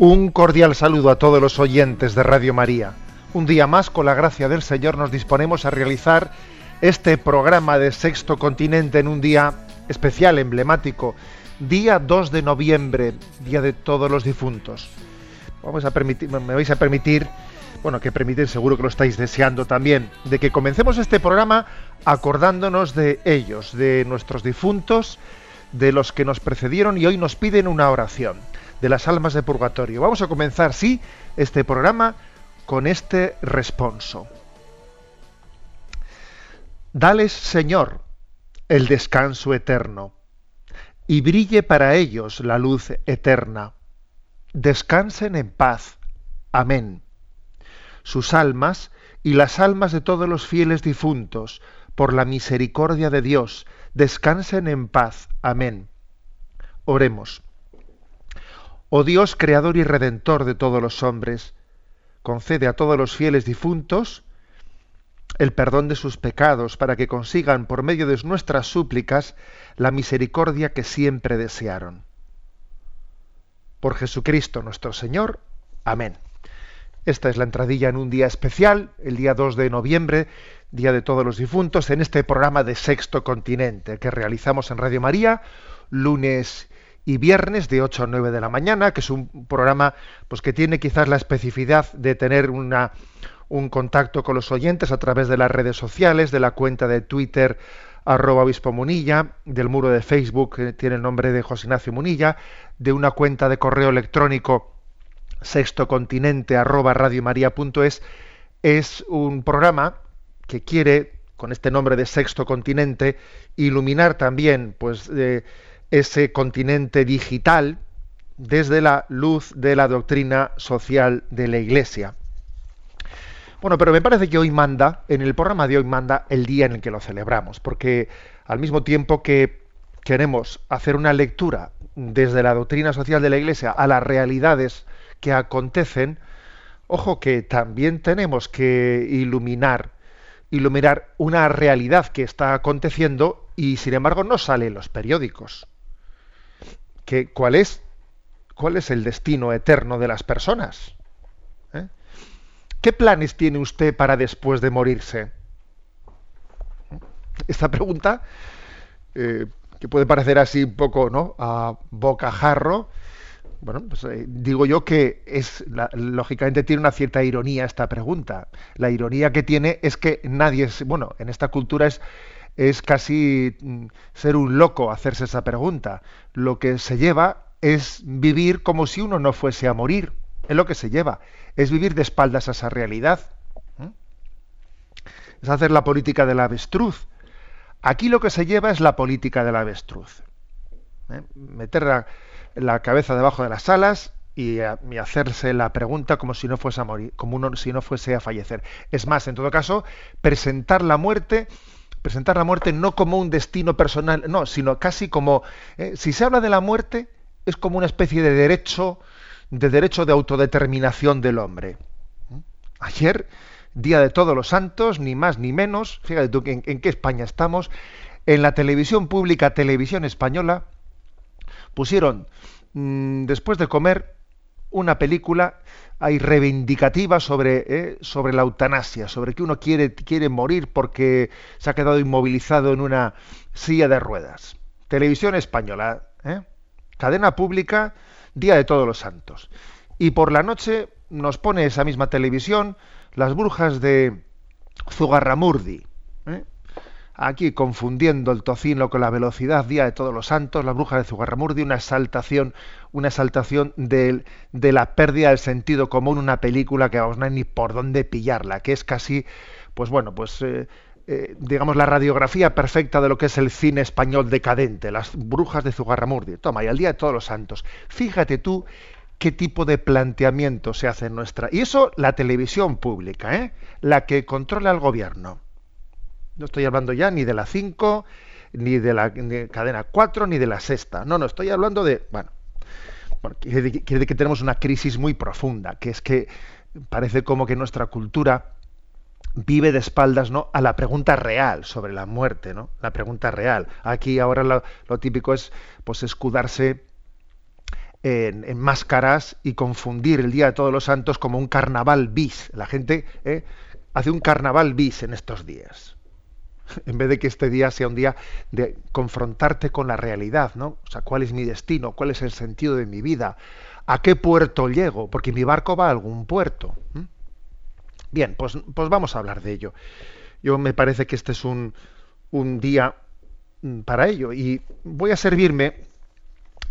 Un cordial saludo a todos los oyentes de Radio María. Un día más, con la gracia del Señor, nos disponemos a realizar este programa de Sexto Continente en un día especial, emblemático, día 2 de noviembre, Día de Todos los Difuntos. Vamos a permitir, me vais a permitir, bueno, que permitir, seguro que lo estáis deseando también, de que comencemos este programa acordándonos de ellos, de nuestros difuntos, de los que nos precedieron y hoy nos piden una oración, de las almas de purgatorio. Vamos a comenzar, sí, este programa con este responso. Dales, Señor, el descanso eterno, y brille para ellos la luz eterna. Descansen en paz. Amén. Sus almas y las almas de todos los fieles difuntos, por la misericordia de Dios, descansen en paz. Amén. Oremos. Oh Dios, creador y redentor de todos los hombres, concede a todos los fieles difuntos el perdón de sus pecados para que consigan por medio de nuestras súplicas la misericordia que siempre desearon. Por Jesucristo nuestro Señor. Amén. Esta es la entradilla en un día especial, el día 2 de noviembre, Día de Todos los Difuntos, en este programa de Sexto Continente que realizamos en Radio María, lunes y viernes de 8 a 9 de la mañana, que es un programa pues, que tiene quizás la especificidad de tener una, un contacto con los oyentes a través de las redes sociales, de la cuenta de Twitter arroba obispo Munilla, del muro de Facebook que tiene el nombre de José Ignacio Munilla, de una cuenta de correo electrónico sextocontinente arroba radiomaria.es, es un programa que quiere, con este nombre de Sexto Continente, iluminar también pues, eh, ese continente digital desde la luz de la doctrina social de la Iglesia. Bueno, pero me parece que hoy manda, en el programa de hoy manda el día en el que lo celebramos, porque al mismo tiempo que queremos hacer una lectura desde la doctrina social de la Iglesia a las realidades que acontecen, ojo que también tenemos que iluminar, iluminar una realidad que está aconteciendo y sin embargo no sale en los periódicos. ¿Cuál, es, ¿Cuál es el destino eterno de las personas? ¿Eh? ¿Qué planes tiene usted para después de morirse? Esta pregunta, eh, que puede parecer así un poco ¿no? a bocajarro, bueno, pues eh, digo yo que es lógicamente tiene una cierta ironía esta pregunta. La ironía que tiene es que nadie es, bueno, en esta cultura es es casi mm, ser un loco hacerse esa pregunta. Lo que se lleva es vivir como si uno no fuese a morir. Es lo que se lleva. Es vivir de espaldas a esa realidad. Es hacer la política del avestruz. Aquí lo que se lleva es la política del avestruz. ¿eh? Meter la, cabeza debajo de las alas y, a- y hacerse la pregunta como si no fuese a morir, como uno si no fuese a fallecer. Es más, en todo caso, presentar la muerte, presentar la muerte no como un destino personal, no, sino casi como eh, si se habla de la muerte es como una especie de derecho, de derecho de autodeterminación del hombre. Ayer, Día de Todos los Santos, ni más ni menos, fíjate tú en, en qué España estamos, en la televisión pública, televisión española, pusieron mm, después de comer una película ahí reivindicativa sobre, eh, sobre la eutanasia, sobre que uno quiere, quiere morir porque se ha quedado inmovilizado en una silla de ruedas. Televisión española, ¿eh? cadena pública, Día de Todos los Santos. Y por la noche nos pone esa misma televisión las brujas de Zugarramurdi. ¿eh? Aquí confundiendo el tocino con la velocidad, Día de Todos los Santos, las brujas de Zugarramurdi, una exaltación, una exaltación de, de la pérdida del sentido común, una película que vamos no hay ni por dónde pillarla, que es casi, pues bueno, pues eh, eh, digamos, la radiografía perfecta de lo que es el cine español decadente, las brujas de Zugarramurdi. Toma, y al Día de Todos los Santos. Fíjate tú qué tipo de planteamiento se hace en nuestra... Y eso la televisión pública, ¿eh? la que controla el gobierno. No estoy hablando ya ni de la 5, ni de la cadena 4, ni de la sexta. No, no, estoy hablando de... Bueno, quiere decir que tenemos una crisis muy profunda, que es que parece como que nuestra cultura vive de espaldas ¿no? a la pregunta real sobre la muerte, ¿no? La pregunta real. Aquí ahora lo, típico es pues escudarse en, máscaras y confundir el Día de Todos los Santos como un carnaval bis. La gente ¿eh? hace un carnaval bis en estos días. En vez de que este día sea un día de confrontarte con la realidad, ¿no? O sea, ¿cuál es mi destino? ¿Cuál es el sentido de mi vida? ¿A qué puerto llego? Porque mi barco va a algún puerto. Bien, pues, pues vamos a hablar de ello. Yo me parece que este es un, un día mm, para ello y voy a servirme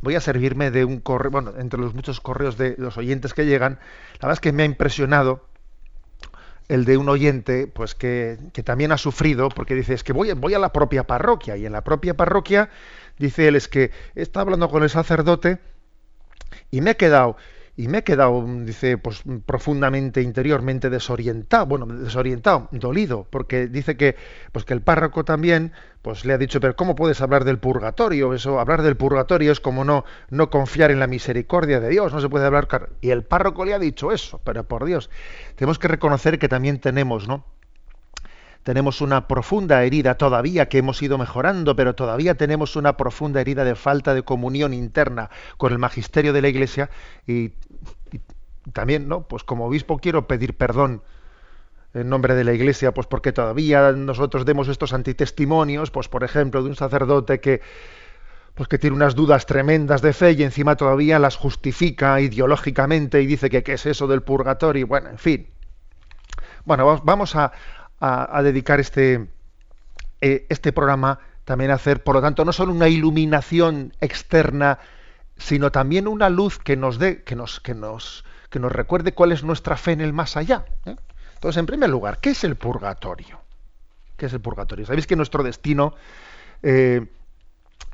voy a servirme de un correo, bueno, entre los muchos correos de los oyentes que llegan, la verdad es que me ha impresionado el de un oyente, pues que, que también ha sufrido, porque dice, es que voy, voy a la propia parroquia, y en la propia parroquia, dice él, es que está hablando con el sacerdote y me he quedado, y me he quedado, dice, pues profundamente interiormente desorientado, bueno, desorientado, dolido, porque dice que, pues que el párroco también, pues le ha dicho, pero ¿cómo puedes hablar del purgatorio? Eso, hablar del purgatorio es como no, no confiar en la misericordia de Dios, no se puede hablar. Y el párroco le ha dicho eso, pero por Dios, tenemos que reconocer que también tenemos, ¿no? Tenemos una profunda herida todavía que hemos ido mejorando, pero todavía tenemos una profunda herida de falta de comunión interna con el magisterio de la Iglesia y, también, ¿no? Pues como obispo quiero pedir perdón en nombre de la Iglesia, pues porque todavía nosotros demos estos antitestimonios, pues por ejemplo, de un sacerdote que pues que tiene unas dudas tremendas de fe y encima todavía las justifica ideológicamente y dice que qué es eso del purgatorio, bueno, en fin. Bueno, vamos a, a, dedicar este, eh, este programa también a hacer, por lo tanto, no solo una iluminación externa, sino también una luz que nos dé, que nos, que nos, que nos recuerde cuál es nuestra fe en el más allá. ¿eh? Entonces, en primer lugar, ¿qué es el purgatorio? ¿Qué es el purgatorio? Sabéis que nuestro destino, eh,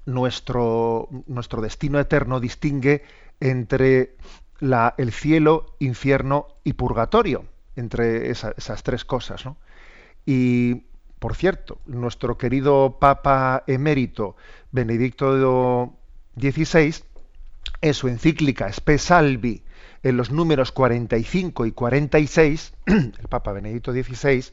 nuestro, nuestro destino eterno distingue entre la, el cielo, infierno y purgatorio, entre esas tres cosas. ¿no? Y, por cierto, nuestro querido Papa emérito Benedicto XVI, en su encíclica Spe Salvi, en los números 45 y 46, el Papa Benedicto XVI,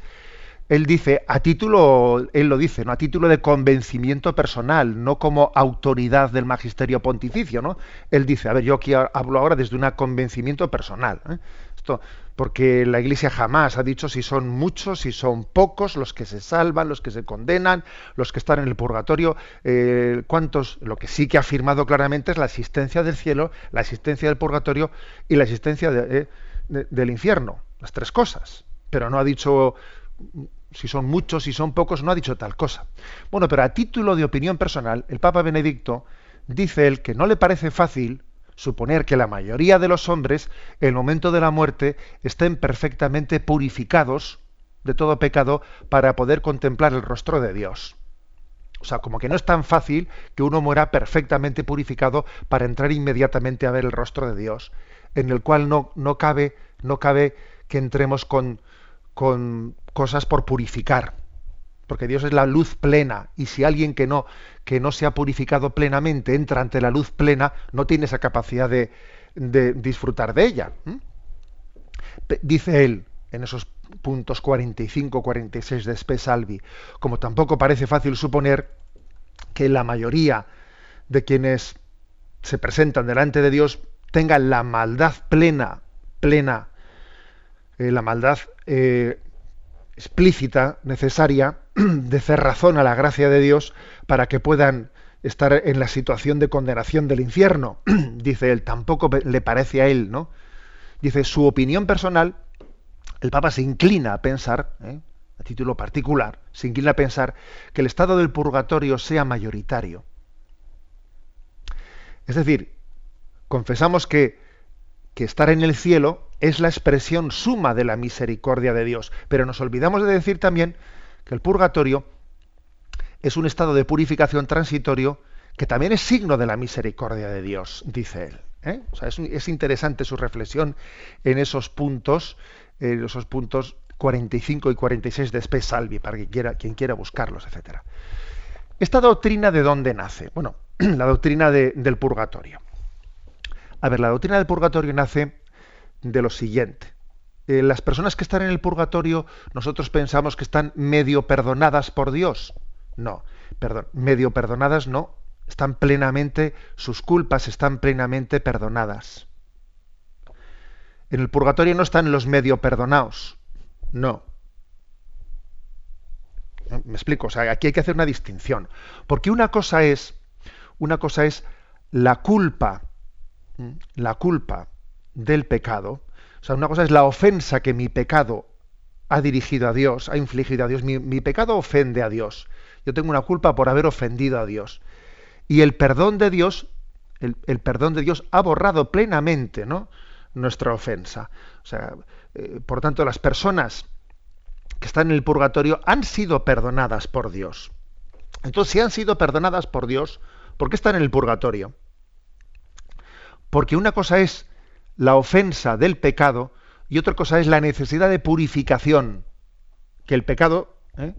él dice, a título, él lo dice, ¿no? A título de convencimiento personal, no como autoridad del magisterio pontificio, ¿no? Él dice, a ver, yo aquí hablo ahora desde un convencimiento personal. ¿eh? Porque la Iglesia jamás ha dicho si son muchos, si son pocos los que se salvan, los que se condenan, los que están en el purgatorio, eh, cuántos. Lo que sí que ha afirmado claramente es la existencia del cielo, la existencia del purgatorio y la existencia eh, del infierno, las tres cosas. Pero no ha dicho si son muchos, si son pocos, no ha dicho tal cosa. Bueno, pero a título de opinión personal, el Papa Benedicto dice él que no le parece fácil suponer que la mayoría de los hombres, en el momento de la muerte, estén perfectamente purificados de todo pecado para poder contemplar el rostro de Dios. O sea, como que no es tan fácil que uno muera perfectamente purificado para entrar inmediatamente a ver el rostro de Dios, en el cual no, no, cabe, no cabe que entremos con, con cosas por purificar, porque Dios es la luz plena y si alguien que no que no se ha purificado plenamente entra ante la luz plena, no tiene esa capacidad de, disfrutar de ella. Dice él en esos puntos 45-46 de Spesalvi, como tampoco parece fácil suponer que la mayoría de quienes se presentan delante de Dios tengan la maldad plena, plena, eh, la maldad eh, explícita, necesaria, de hacer razón a la gracia de Dios para que puedan estar en la situación de condenación del infierno. Dice él, tampoco le parece a él, ¿no? Dice, su opinión personal, el Papa se inclina a pensar, ¿eh? a título particular, se inclina a pensar que el estado del purgatorio sea mayoritario. Es decir, confesamos que, que estar en el cielo es la expresión suma de la misericordia de Dios, pero nos olvidamos de decir también que el purgatorio es un estado de purificación transitorio que también es signo de la misericordia de Dios, dice él. ¿eh? es, interesante su reflexión en esos puntos, en esos puntos 45 y 46 de Spe Salvi, para quien quiera, quien quiera buscarlos, etc. ¿Esta doctrina de dónde nace? Bueno, la doctrina del purgatorio. A ver, la doctrina del purgatorio nace de lo siguiente. Eh, las personas que están en el purgatorio, nosotros pensamos que están medio perdonadas por Dios. No, perdón, medio perdonadas no, están plenamente, sus culpas están plenamente perdonadas. En el purgatorio no están los medio perdonados, no. Me explico, o sea, aquí hay que hacer una distinción, porque una cosa es, una cosa es la culpa, la culpa del pecado, o sea, una cosa es la ofensa que mi pecado ha dirigido a Dios, ha infligido a Dios, mi, pecado ofende a Dios, yo tengo una culpa por haber ofendido a Dios. Y el perdón de Dios, el, perdón de Dios ha borrado plenamente ¿no? nuestra ofensa. O sea, eh, por tanto, las personas que están en el purgatorio han sido perdonadas por Dios. Entonces, si han sido perdonadas por Dios, ¿por qué están en el purgatorio? Porque una cosa es la ofensa del pecado y otra cosa es la necesidad de purificación que el pecado ¿eh?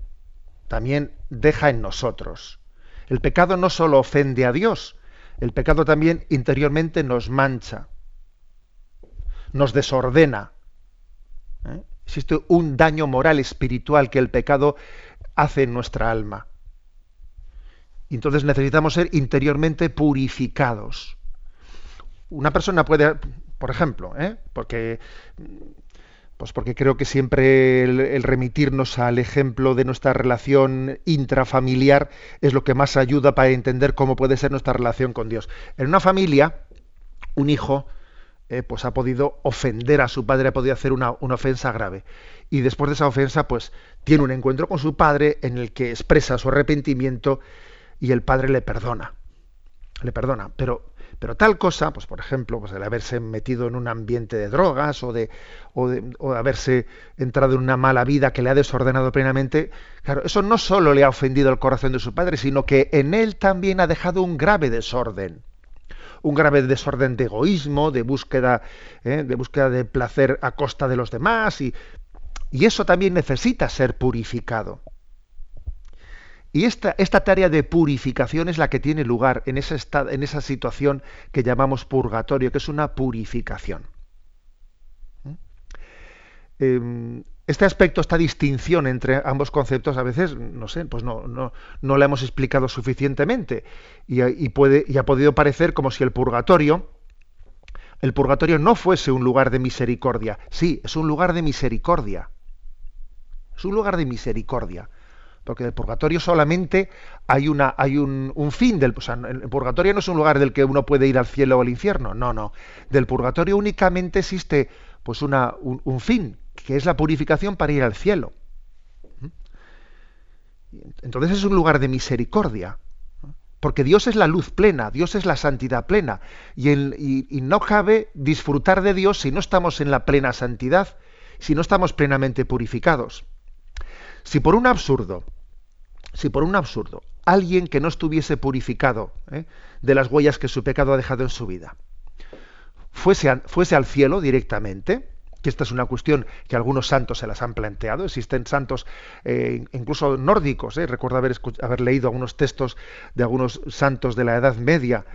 también deja en nosotros. El pecado no solo ofende a Dios, el pecado también interiormente nos mancha, nos desordena. ¿eh? Existe un daño moral espiritual que el pecado hace en nuestra alma. entonces necesitamos ser interiormente purificados. Una persona puede, por ejemplo, ¿eh? porque pues porque creo que siempre el, remitirnos al ejemplo de nuestra relación intrafamiliar es lo que más ayuda para entender cómo puede ser nuestra relación con Dios. En una familia, un hijo eh, pues ha podido ofender a su padre, ha podido hacer una, una, ofensa grave. Y después de esa ofensa, pues tiene un encuentro con su padre en el que expresa su arrepentimiento y el padre le perdona. Le perdona. Pero pero tal cosa, pues por ejemplo, pues el haberse metido en un ambiente de drogas o de, o de, haberse entrado en una mala vida que le ha desordenado plenamente, claro, eso no solo le ha ofendido el corazón de su padre, sino que en él también ha dejado un grave desorden un grave desorden de egoísmo, de búsqueda, ¿eh? de búsqueda de placer a costa de los demás, y, y eso también necesita ser purificado. Y esta, esta, tarea de purificación es la que tiene lugar en esa, esa situación que llamamos purgatorio, que es una purificación. ¿Mm? Em, este aspecto, esta distinción entre ambos conceptos, a veces, no sé, pues no, no, no la hemos explicado suficientemente. Y, puede, y ha podido parecer como si el purgatorio, el purgatorio no fuese un lugar de misericordia. Sí, es un lugar de misericordia. Es un lugar de misericordia porque el purgatorio solamente hay una hay un, fin del o sea, el purgatorio no es un lugar del que uno puede ir al cielo o al infierno no no. Del purgatorio únicamente existe pues una un, fin que es la purificación para ir al cielo. Entonces es un lugar de misericordia porque Dios es la luz plena, Dios es la santidad plena, y no cabe disfrutar de Dios si no estamos en la plena santidad, si no estamos plenamente purificados. Si por un absurdo, si por un absurdo, alguien que no estuviese purificado ¿eh? de las huellas que su pecado ha dejado en su vida, fuese, fuese al cielo directamente, que esta es una cuestión que algunos santos se las han planteado, existen santos eh, incluso nórdicos, ¿eh? recuerdo haber, haber leído algunos textos de algunos santos de la Edad Media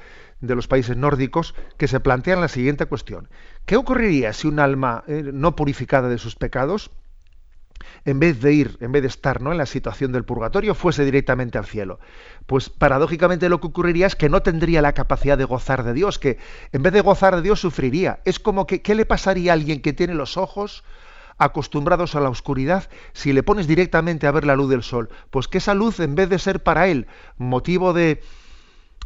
de los países nórdicos que se plantean la siguiente cuestión. ¿Qué ocurriría si un alma no purificada de sus pecados en vez de ir, en vez de estar ¿no? en la situación del purgatorio, fuese directamente al cielo. Pues paradójicamente lo que ocurriría es que no tendría la capacidad de gozar de Dios, que en vez de gozar de Dios sufriría. Es como que, ¿qué le pasaría a alguien que tiene los ojos acostumbrados a la oscuridad si le pones directamente a ver la luz del sol? Pues que esa luz, en vez de ser para él motivo de,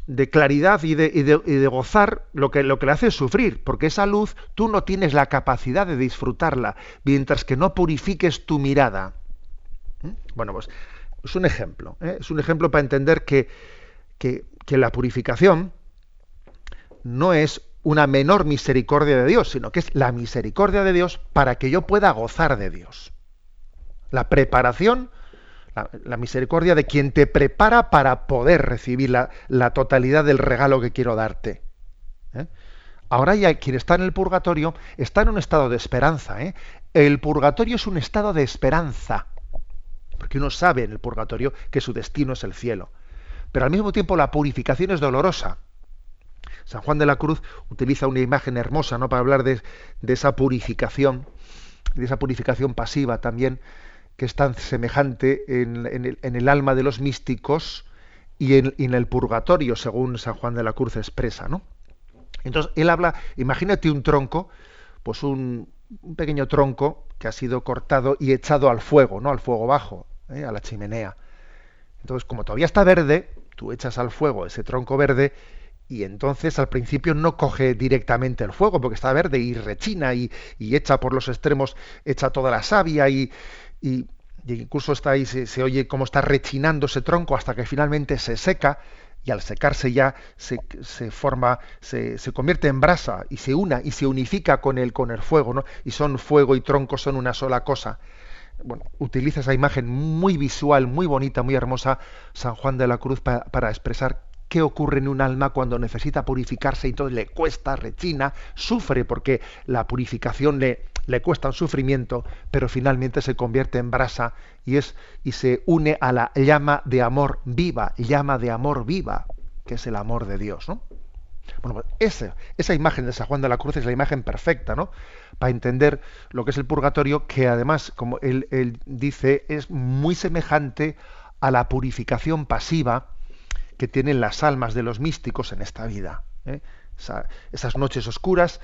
de claridad y de, gozar lo que, lo que le hace es sufrir, porque esa luz tú no tienes la capacidad de disfrutarla, mientras que no purifiques tu mirada. ¿Mm? Bueno, pues es un ejemplo, ¿eh? es un ejemplo para entender que, que la purificación no es una menor misericordia de Dios, sino que es la misericordia de Dios para que yo pueda gozar de Dios. La preparación, la, misericordia de quien te prepara para poder recibir la, la totalidad del regalo que quiero darte. ¿eh? Ahora ya quien está en el purgatorio está en un estado de esperanza. ¿eh? El purgatorio es un estado de esperanza, porque uno sabe en el purgatorio que su destino es el cielo. Pero al mismo tiempo la purificación es dolorosa. San Juan de la Cruz utiliza una imagen hermosa ¿no? para hablar de, de esa purificación, de esa purificación pasiva también, que es tan semejante en, el, alma de los místicos y en, y en el purgatorio, según San Juan de la Cruz expresa. ¿no? Entonces, él habla, imagínate un tronco, pues un, un pequeño tronco que ha sido cortado y echado al fuego, ¿no? Al fuego bajo, ¿eh? a la chimenea. Entonces, como todavía está verde, tú echas al fuego ese tronco verde y entonces al principio no coge directamente el fuego porque está verde y rechina y, y echa por los extremos, echa toda la savia y, y, y incluso está ahí, se, oye cómo está rechinando ese tronco hasta que finalmente se seca y al secarse ya se, se forma, se, se, convierte en brasa y se una y se unifica con el, con el fuego, ¿no? Y son fuego y tronco, son una sola cosa. Bueno, utiliza esa imagen muy visual, muy bonita, muy hermosa, San Juan de la Cruz, pa, para expresar qué ocurre en un alma cuando necesita purificarse y entonces le cuesta, rechina, sufre porque la purificación le, le cuesta un sufrimiento, pero finalmente se convierte en brasa y es y se une a la llama de amor viva, llama de amor viva, que es el amor de Dios, ¿no? Bueno, pues esa, esa imagen de San Juan de la Cruz es la imagen perfecta, ¿no? Para entender lo que es el purgatorio, que además, como él, él dice, es muy semejante a la purificación pasiva que tienen las almas de los místicos en esta vida. ¿eh? Esa, esas noches oscuras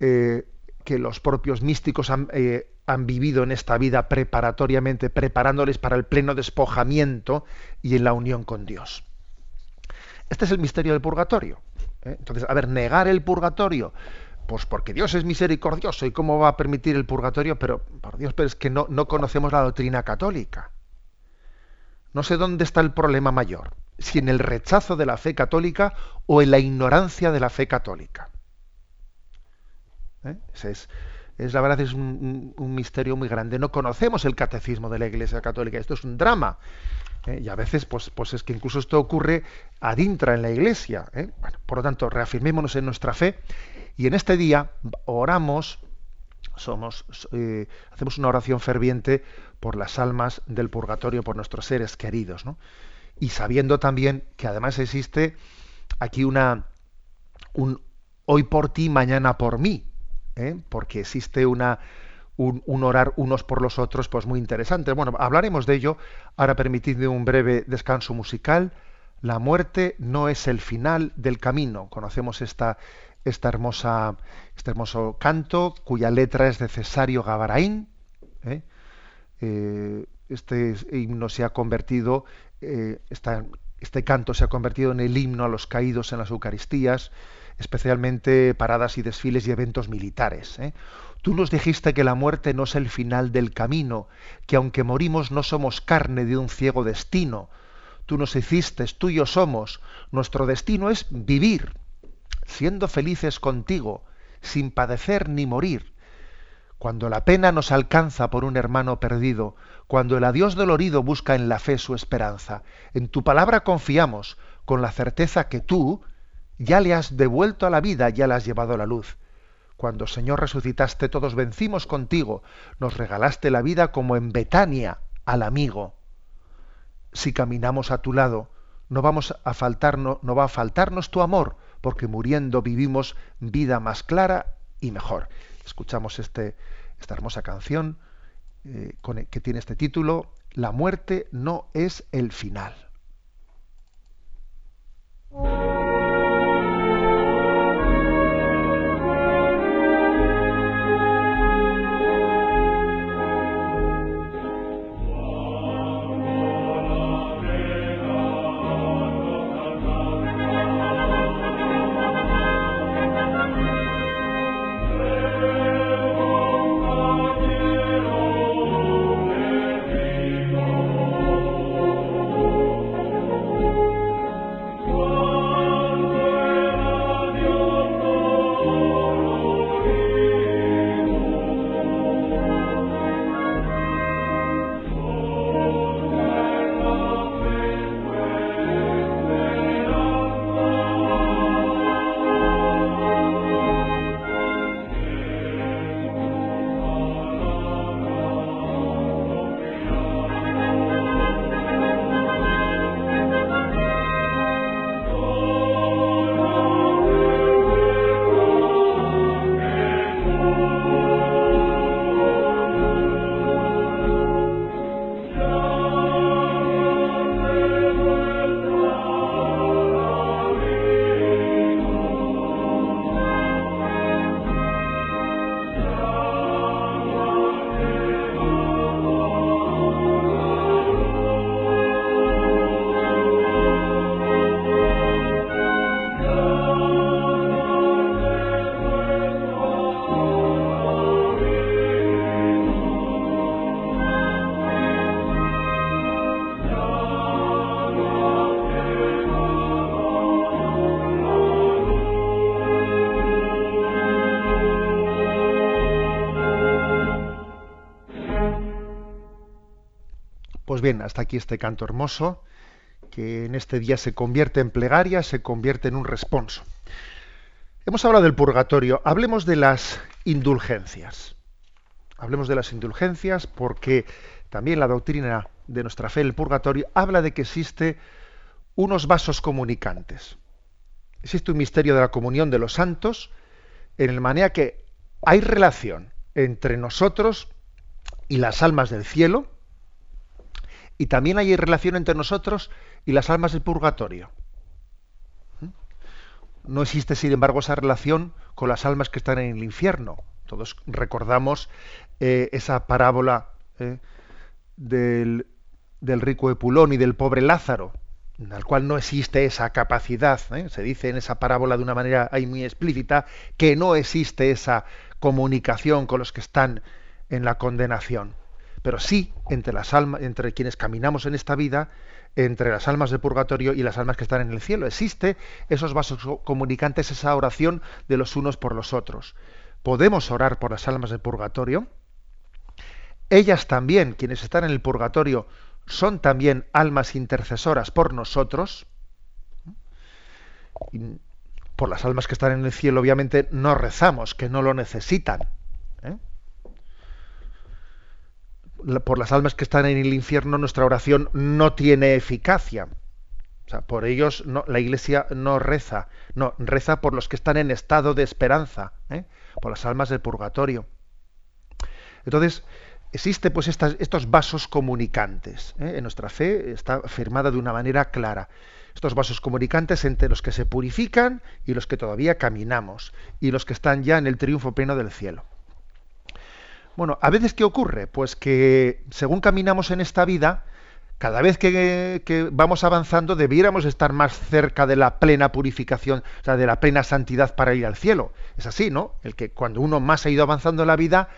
eh, que los propios místicos han, eh, han, vivido en esta vida preparatoriamente, preparándoles para el pleno despojamiento y en la unión con Dios. Este es el misterio del purgatorio. Entonces, a ver, negar el purgatorio, pues porque Dios es misericordioso y cómo va a permitir el purgatorio, pero por Dios, pero es que no conocemos la doctrina católica. No sé dónde está el problema mayor, si en el rechazo de la fe católica o en la ignorancia de la fe católica. ¿Eh? Es, la verdad es un, misterio muy grande. No conocemos el catecismo de la Iglesia Católica. Esto es un drama. ¿eh? Y a veces, pues, pues es que incluso esto ocurre adintra en la Iglesia. ¿eh? Por lo tanto, reafirmémonos en nuestra fe y en este día oramos, somos, hacemos una oración ferviente por las almas del purgatorio, por nuestros seres queridos, ¿no? Y sabiendo también que además existe aquí una un hoy por ti, mañana por mí, ¿eh? porque existe una un, un, orar unos por los otros, pues muy interesante. Bueno, hablaremos de ello. Ahora permitidme un breve descanso musical. La muerte no es el final del camino. Conocemos esta, esta hermosa, este hermoso canto, cuya letra es de Cesario. ¿eh? Eh, este himno se ha convertido, este canto se ha convertido en el himno a los caídos en las Eucaristías, especialmente paradas y desfiles y eventos militares. ¿eh? Tú nos dijiste que la muerte no es el final del camino, que aunque morimos no somos carne de un ciego destino. Tú nos hiciste, tuyo somos, nuestro destino es vivir, siendo felices contigo, sin padecer ni morir. Cuando la pena nos alcanza por un hermano perdido, cuando el adiós dolorido busca en la fe su esperanza, en tu palabra confiamos, con la certeza que tú ya le has devuelto a la vida, ya le has llevado a la luz. Cuando, Señor, resucitaste, todos vencimos contigo, nos regalaste la vida como en Betania al amigo. Si caminamos a tu lado, no vamos a faltarnos, no va a faltarnos tu amor, porque muriendo vivimos vida más clara y mejor. Escuchamos este, esta hermosa canción eh, con el, que tiene este título, La muerte no es el final. Pues bien, hasta aquí este canto hermoso, que en este día se convierte en plegaria, se convierte en un responso. Hemos hablado del purgatorio, hablemos de las indulgencias. Hablemos de las indulgencias porque también la doctrina de nuestra fe, el purgatorio, habla de que existe unos vasos comunicantes. Existe un misterio de la comunión de los santos, en el manera que hay relación entre nosotros y las almas del cielo, y también hay relación entre nosotros y las almas del purgatorio. ¿Mm? No existe, sin embargo, esa relación con las almas que están en el infierno. Todos recordamos eh, esa parábola eh, del, rico Epulón y del pobre Lázaro, en la cual no existe esa capacidad. ¿eh? Se dice en esa parábola de una manera ahí muy explícita que no existe esa comunicación con los que están en la condenación pero sí entre las almas, entre quienes caminamos en esta vida, entre las almas del purgatorio y las almas que están en el cielo. Existe esos vasos comunicantes, esa oración de los unos por los otros. Podemos orar por las almas del purgatorio. Ellas también, quienes están en el purgatorio, son también almas intercesoras por nosotros. por las almas que están en el cielo, obviamente, no rezamos, que no lo necesitan. ¿eh? Por las almas que están en el infierno, nuestra oración no tiene eficacia. O sea, por ellos la Iglesia no reza, no, reza por los que están en estado de esperanza, ¿eh? por las almas del purgatorio. Entonces, existe pues estos vasos comunicantes. ¿eh? En nuestra fe está firmada de una manera clara. Estos vasos comunicantes entre los que se purifican y los que todavía caminamos, y los que están ya en el triunfo pleno del cielo. Bueno, a veces ¿qué ocurre? Pues que según caminamos en esta vida, cada vez que, vamos avanzando debiéramos estar más cerca de la plena purificación, o sea, de la plena santidad para ir al cielo. Es así, ¿no? El que cuando uno más ha ido avanzando en la vida,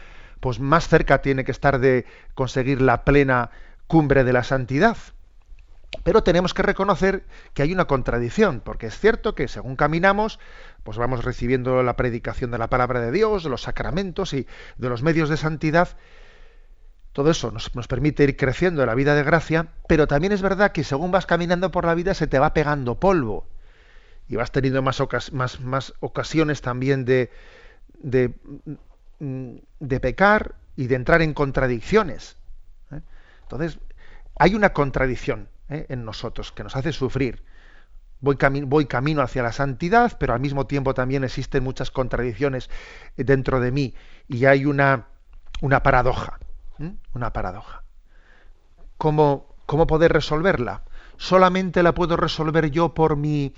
pues más cerca tiene que estar de conseguir la plena cumbre de la santidad. Pero tenemos que reconocer que hay una contradicción, porque es cierto que según caminamos, pues vamos recibiendo la predicación de la palabra de Dios, de los sacramentos y de los medios de santidad. Todo eso nos, permite ir creciendo en la vida de gracia, pero también es verdad que según vas caminando por la vida se te va pegando polvo y vas teniendo más, ocasiones también de, pecar y de entrar en contradicciones. ¿eh? Entonces, hay una contradicción ¿eh? en nosotros que nos hace sufrir. Voy, voy, camino hacia la santidad, pero al mismo tiempo también existen muchas contradicciones dentro de mí y hay una, una paradoja. Una paradoja. ¿Cómo, ¿Cómo, poder resolverla? Solamente la puedo resolver yo por mi,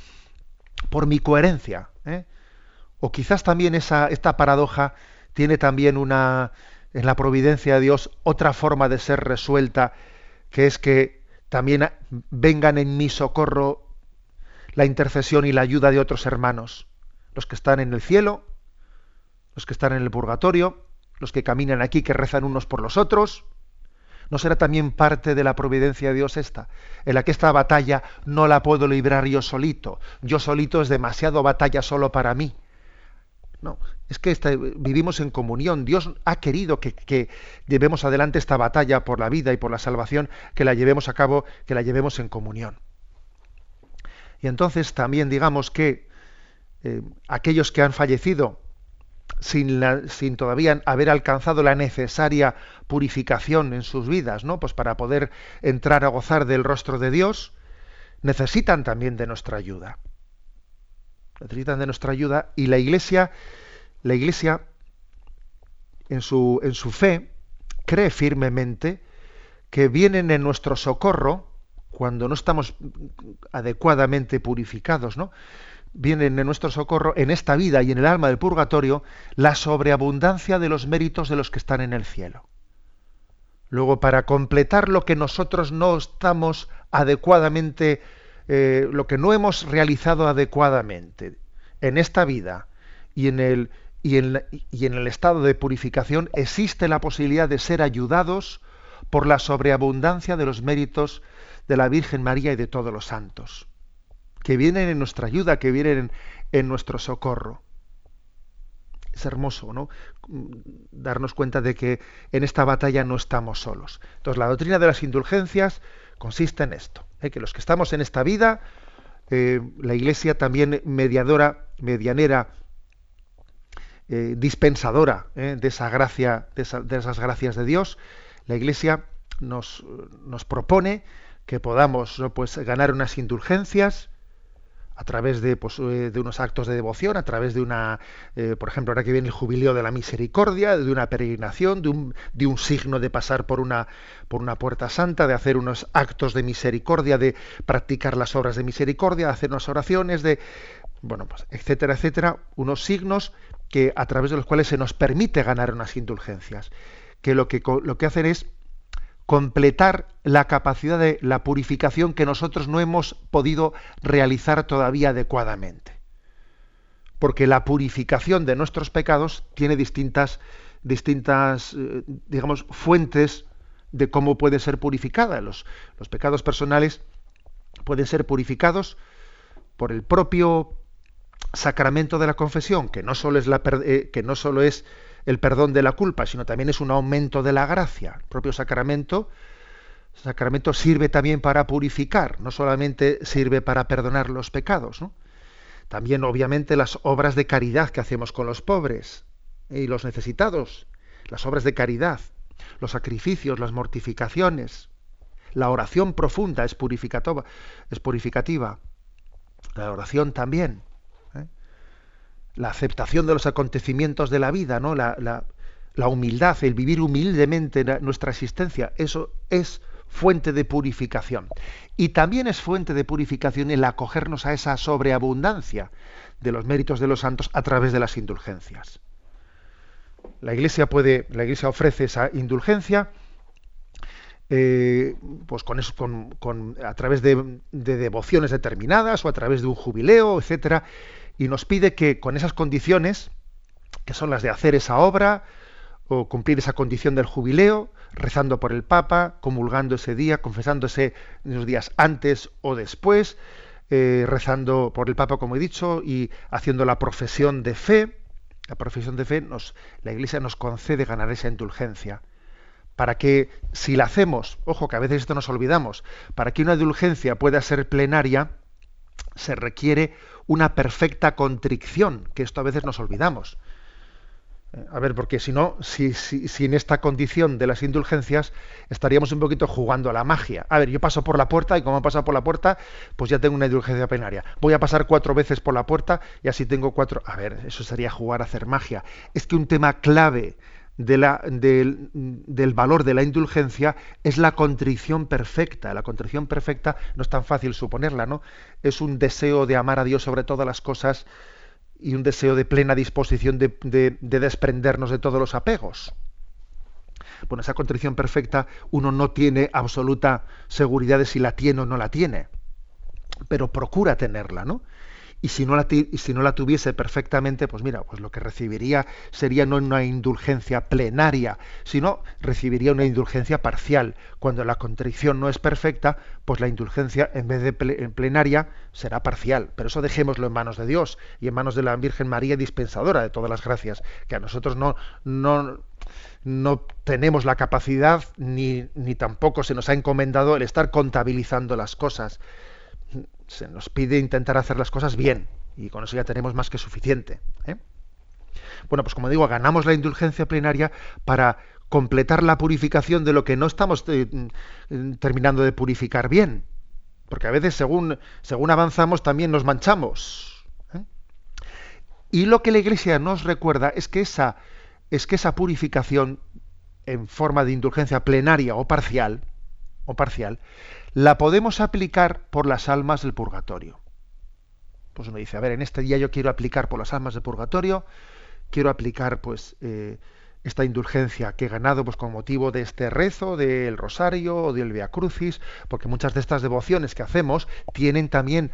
por mi coherencia. ¿eh? O quizás también esa, esta paradoja tiene también una, en la providencia de Dios, otra forma de ser resuelta, que es que también vengan en mi socorro la intercesión y la ayuda de otros hermanos, los que están en el cielo, los que están en el purgatorio, los que caminan aquí, que rezan unos por los otros. ¿No será también parte de la providencia de Dios esta? En la que esta batalla no la puedo librar yo solito. Yo solito es demasiado batalla solo para mí. No, es que vivimos en comunión. Dios ha querido que, que, llevemos adelante esta batalla por la vida y por la salvación, que la llevemos a cabo, que la llevemos en comunión. Y entonces también digamos que eh, aquellos que han fallecido sin, sin, todavía haber alcanzado la necesaria purificación en sus vidas, ¿no? Pues para poder entrar a gozar del rostro de Dios, necesitan también de nuestra ayuda necesitan de nuestra ayuda y la Iglesia, la Iglesia en su, en su fe cree firmemente que vienen en nuestro socorro cuando no estamos adecuadamente purificados, ¿no? Vienen en nuestro socorro en esta vida y en el alma del purgatorio la sobreabundancia de los méritos de los que están en el cielo. Luego, para completar lo que nosotros no estamos adecuadamente eh, lo que no hemos realizado adecuadamente en esta vida y en el y en, y en el estado de purificación existe la posibilidad de ser ayudados por la sobreabundancia de los méritos de la Virgen María y de todos los santos, que vienen en nuestra ayuda, que vienen en, nuestro socorro. es hermoso, ¿no? Darnos cuenta de que en esta batalla no estamos solos. Entonces, la doctrina de las indulgencias consiste en esto, ¿eh? que los que estamos en esta vida, eh, la Iglesia también mediadora, medianera, eh, dispensadora de esa gracia, de, esas gracias de Dios, la Iglesia nos, nos propone que podamos pues, ganar unas indulgencias a través de, pues, eh, de, unos actos de devoción, a través de una, eh, por ejemplo, ahora que viene el jubileo de la misericordia, de una peregrinación, de un, de un, signo de pasar por una, por una puerta santa, de hacer unos actos de misericordia, de practicar las obras de misericordia, de hacer unas oraciones, de, bueno, pues, etcétera, etcétera, unos signos que a través de los cuales se nos permite ganar unas indulgencias, que lo que, lo que hacen es completar la capacidad de la purificación que nosotros no hemos podido realizar todavía adecuadamente. Porque la purificación de nuestros pecados tiene distintas, distintas eh, digamos, fuentes de cómo puede ser purificada. Los, los pecados personales pueden ser purificados por el propio sacramento de la confesión, que no solo es, la, eh, que no solo es el perdón de la culpa, sino también es un aumento de la gracia. El propio sacramento, sacramento sirve también para purificar, no solamente sirve para perdonar los pecados. También, obviamente, las obras de caridad que hacemos con los pobres y los necesitados, las obras de caridad, los sacrificios, las mortificaciones, la oración profunda es es purificativa. La oración también la aceptación de los acontecimientos de la vida, ¿no? La, la, humildad, el vivir humildemente nuestra existencia, eso es fuente de purificación. Y también es fuente de purificación el acogernos a esa sobreabundancia de los méritos de los santos a través de las indulgencias. La Iglesia puede, la Iglesia ofrece esa indulgencia, eh, pues con, eso, con, a través de, de, devociones determinadas o a través de un jubileo, etcétera, y nos pide que con esas condiciones, que son las de hacer esa obra, o cumplir esa condición del jubileo, rezando por el Papa, comulgando ese día, confesándose unos días antes o después, eh, rezando por el Papa, como he dicho, y haciendo la profesión de fe. La profesión de fe, nos, la Iglesia nos concede ganar esa indulgencia. Para que, si la hacemos, ojo que a veces esto nos olvidamos, para que una indulgencia pueda ser plenaria, se requiere una perfecta contrición, que esto a veces nos olvidamos. Eh, a ver, porque si no, si, si, en esta condición de las indulgencias estaríamos un poquito jugando a la magia. A ver, yo paso por la puerta y como he pasado por la puerta, pues ya tengo una indulgencia plenaria. Voy a pasar cuatro veces por la puerta y así tengo cuatro. A ver, eso sería jugar a hacer magia. Es que un tema clave de del valor de la indulgencia es la contrición perfecta. La contrición perfecta no es tan fácil suponerla, ¿no? Es un deseo de amar a Dios sobre todas las cosas y un deseo de plena disposición de, de desprendernos de todos los apegos. Bueno, esa contrición perfecta uno no tiene absoluta seguridad de si la tiene o no la tiene, pero procura tenerla, ¿no? Y si no la, si no la tuviese perfectamente, pues mira, pues lo que recibiría sería no una indulgencia plenaria, sino recibiría una indulgencia parcial. Cuando la contrición no es perfecta, pues la indulgencia en vez de plenaria será parcial. Pero eso dejémoslo en manos de Dios y en manos de la Virgen María dispensadora de todas las gracias, que a nosotros no, no, no tenemos la capacidad ni, ni tampoco se nos ha encomendado el estar contabilizando las cosas se nos pide intentar hacer las cosas bien y con eso ya tenemos más que suficiente. ¿eh? Bueno, pues como digo, ganamos la indulgencia plenaria para completar la purificación de lo que no estamos eh, mm, terminando de purificar bien. Porque a veces según, según avanzamos también nos manchamos. ¿eh? Y lo que la Iglesia nos recuerda es que esa, es que esa purificación en forma de indulgencia plenaria o parcial, o parcial, la podemos aplicar por las almas del purgatorio. Pues uno dice, a ver, en este día yo quiero aplicar por las almas del purgatorio, quiero aplicar pues eh, esta indulgencia que he ganado pues con motivo de este rezo del rosario o del Via Crucis, porque muchas de estas devociones que hacemos tienen también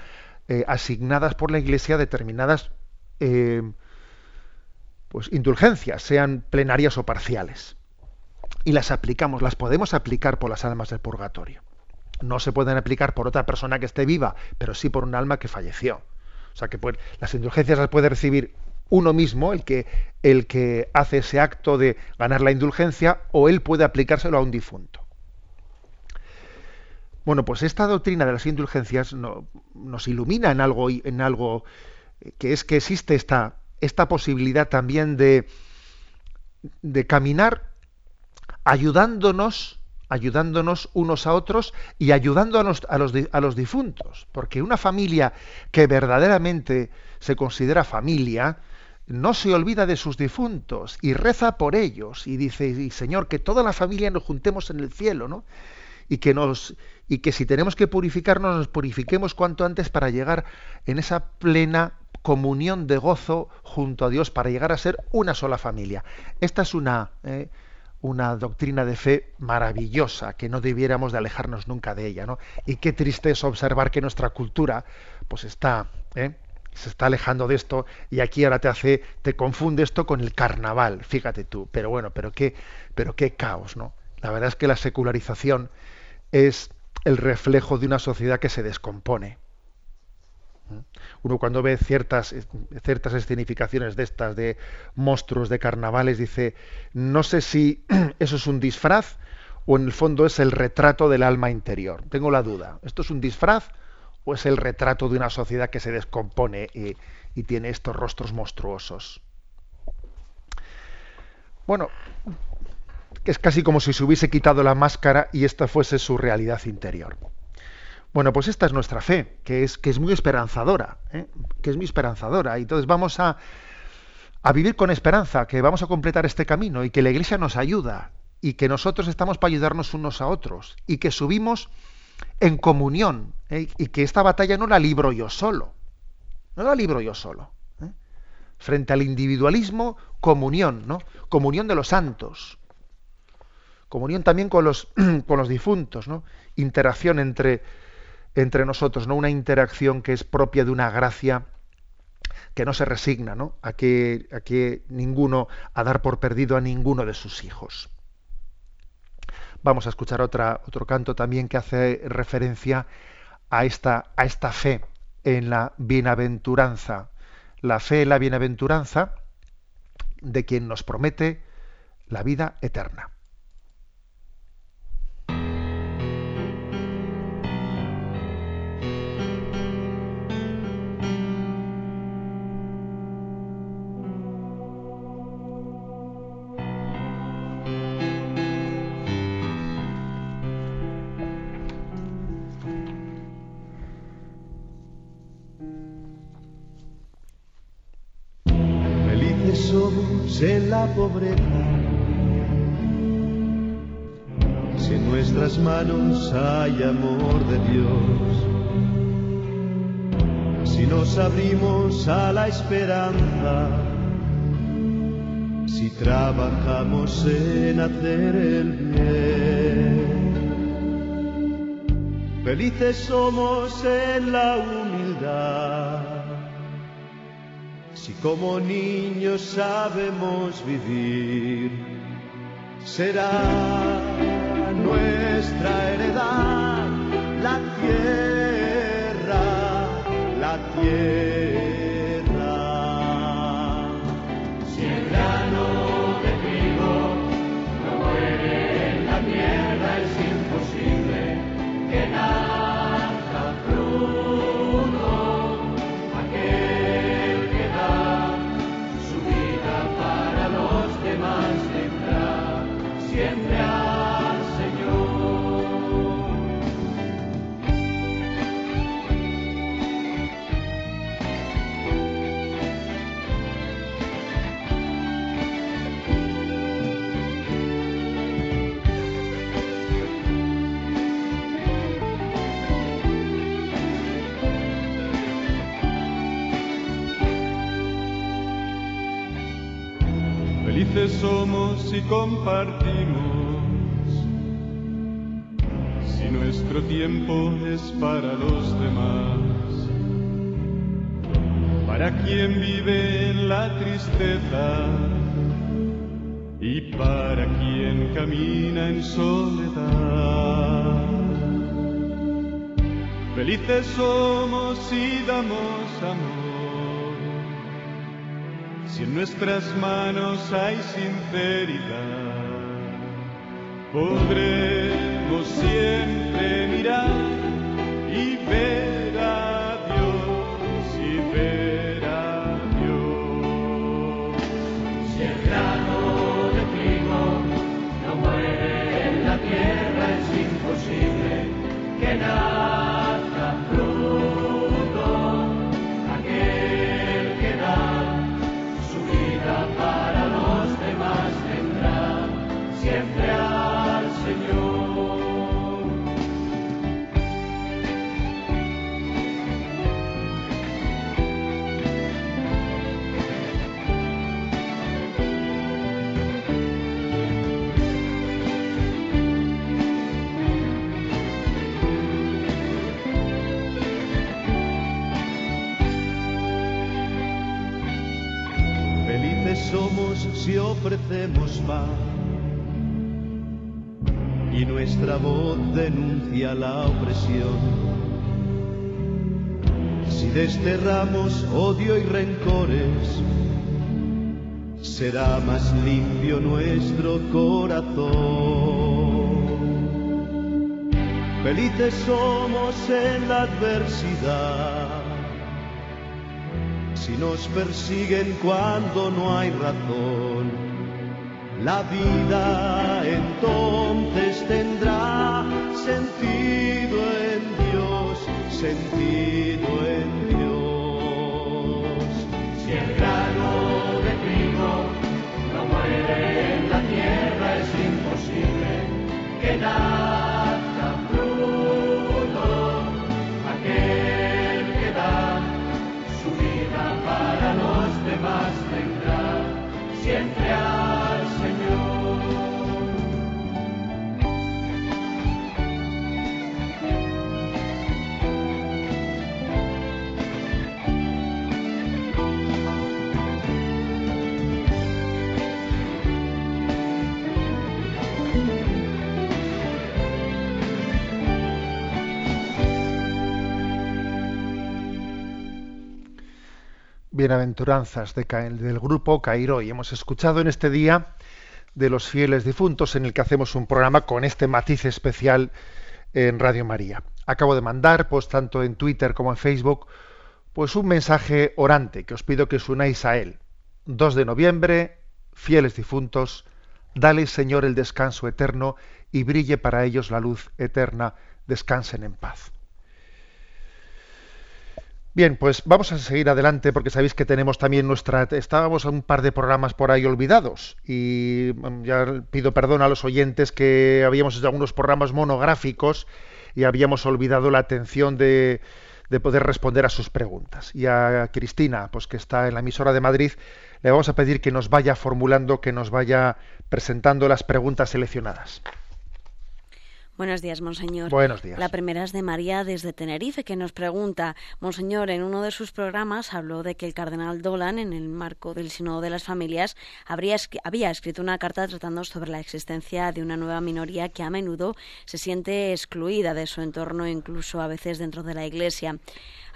eh, asignadas por la Iglesia determinadas eh, pues indulgencias, sean plenarias o parciales. Y las aplicamos, las podemos aplicar por las almas del purgatorio no se pueden aplicar por otra persona que esté viva, pero sí por un alma que falleció. O sea que las indulgencias las puede recibir uno mismo el que, el que hace ese acto de ganar la indulgencia o él puede aplicárselo a un difunto. Bueno, pues esta doctrina de las indulgencias nos ilumina en algo, en algo que es que existe esta, esta posibilidad también de, de caminar ayudándonos, ayudándonos unos a otros y ayudando a los, a, los, a los difuntos. Porque una familia que verdaderamente se considera familia, no se olvida de sus difuntos y reza por ellos y dice, y Señor, que toda la familia nos juntemos en el cielo, ¿no? Y que nos y que si tenemos que purificarnos, nos purifiquemos cuanto antes para llegar en esa plena comunión de gozo junto a Dios, para llegar a ser una sola familia. Esta es una, eh, una doctrina de fe maravillosa, que no debiéramos de alejarnos nunca de ella. ¿no? Y qué triste es observar que nuestra cultura pues está, eh, se está alejando de esto y aquí ahora te hace, te confunde esto con el carnaval, fíjate tú. Pero bueno, pero qué, pero qué caos, ¿no? La verdad es que la secularización es el reflejo de una sociedad que se descompone. Uno cuando ve ciertas, escenificaciones de estas, de monstruos, de carnavales, dice, no sé si eso es un disfraz o en el fondo es el retrato del alma interior. Tengo la duda. ¿Esto es un disfraz o es el retrato de una sociedad que se descompone y, y tiene estos rostros monstruosos? Bueno, es casi como si se hubiese quitado la máscara y esta fuese su realidad interior. Bueno, pues esta es nuestra fe, que es, que es muy esperanzadora, ¿eh? que es muy esperanzadora. Y entonces vamos a, a vivir con esperanza, que vamos a completar este camino y que la Iglesia nos ayuda y que nosotros estamos para ayudarnos unos a otros y que subimos en comunión ¿eh? y que esta batalla no la libro yo solo, no la libro yo solo. ¿eh? Frente al individualismo, comunión, ¿no? Comunión de los santos comunión también con los, con los difuntos, ¿no? interacción entre, entre nosotros, ¿no? una interacción que es propia de una gracia que no se resigna ¿no? A, que, a que ninguno, a dar por perdido a ninguno de sus hijos. Vamos a escuchar otra, otro canto también que hace referencia a esta, a esta fe en la bienaventuranza. La fe en la bienaventuranza de quien nos promete la vida eterna. En la pobreza. Si en nuestras manos hay amor de Dios, si nos abrimos a la esperanza, si trabajamos en hacer el bien, felices somos en la humildad como niños sabemos vivir, será nuestra heredad la tierra, la tierra. Somos y compartimos. Si nuestro tiempo es para los demás, para quien vive en la tristeza y para quien camina en soledad. Felices somos y damos amor si en nuestras manos hay sinceridad, podremos siempre mirar y ver a Dios y ver a Dios. Si el grano de trigo no muere en la tierra, es imposible que nazca si ofrecemos paz y nuestra voz denuncia la opresión. Si desterramos odio y rencores, será más limpio nuestro corazón. Felices somos en la adversidad si nos persiguen cuando no hay razón. La vida entonces tendrá sentido en Dios, sentido en Dios. Si el grano de trigo no muere en la tierra, es imposible que nazca fruto. Aquel que da su vida para los demás tendrá siempre Bienaventuranzas de del grupo Cairo y hemos escuchado en este día de los fieles difuntos en el que hacemos un programa con este matiz especial en Radio María. Acabo de mandar, pues tanto en Twitter como en Facebook, pues un mensaje orante que os pido que os unáis a él. 2 de noviembre, fieles difuntos, dale Señor el descanso eterno y brille para ellos la luz eterna, descansen en paz. Bien, pues vamos a seguir adelante porque sabéis que tenemos también nuestra... Estábamos a un par de programas por ahí olvidados y mm, ya pido perdón a los oyentes que habíamos hecho algunos programas monográficos y habíamos olvidado la atención de, de poder responder a sus preguntas. Y a Cristina, pues que está en la emisora de Madrid, le vamos a pedir que nos vaya formulando, que nos vaya presentando las preguntas seleccionadas. Buenos días, Monseñor. Buenos días. La primera es de María desde Tenerife, que nos pregunta, Monseñor, en uno de sus programas habló de que el cardenal Dolan, en el marco del Sínodo de las Familias, habría, había escrito una carta tratando sobre la existencia de una nueva minoría que a menudo se siente excluida de su entorno, incluso a veces dentro de la Iglesia.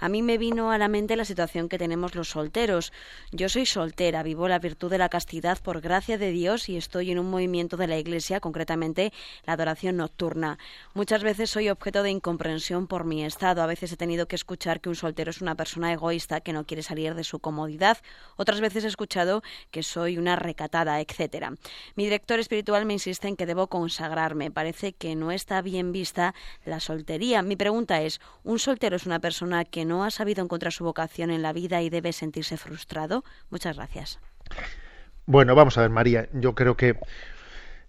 A mí me vino a la mente la situación que tenemos los solteros. Yo soy soltera, vivo la virtud de la castidad por gracia de Dios y estoy en un movimiento de la Iglesia, concretamente la adoración nocturna. Muchas veces soy objeto de incomprensión por mi estado. A veces he tenido que escuchar que un soltero es una persona egoísta que no quiere salir de su comodidad. Otras veces he escuchado que soy una recatada, etcétera. Mi director espiritual me insiste en que debo consagrarme. Parece que no está bien vista la soltería. Mi pregunta es, ¿un soltero es una persona que no ha sabido encontrar su vocación en la vida y debe sentirse frustrado? Muchas gracias. Bueno, vamos a ver, María. Yo creo que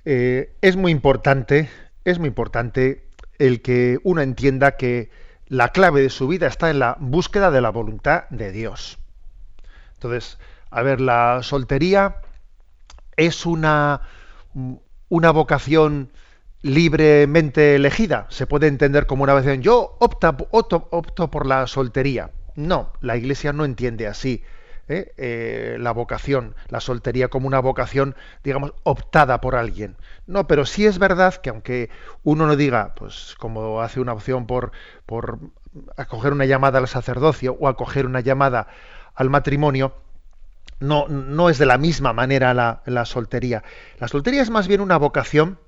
eh, es muy importante, es muy importante el que uno entienda que la clave de su vida está en la búsqueda de la voluntad de Dios. Entonces, a ver, la soltería es una, una vocación libremente elegida. Se puede entender como una vocación. Yo opta, opto, opto por la soltería. No, la Iglesia no entiende así. ¿Eh? Eh, la vocación, la soltería como una vocación, digamos, optada por alguien. No, pero sí es verdad que aunque uno no diga, pues como hace una opción por, por acoger una llamada al sacerdocio o acoger una llamada al matrimonio, no, no es de la misma manera la, la soltería. La soltería es más bien una vocación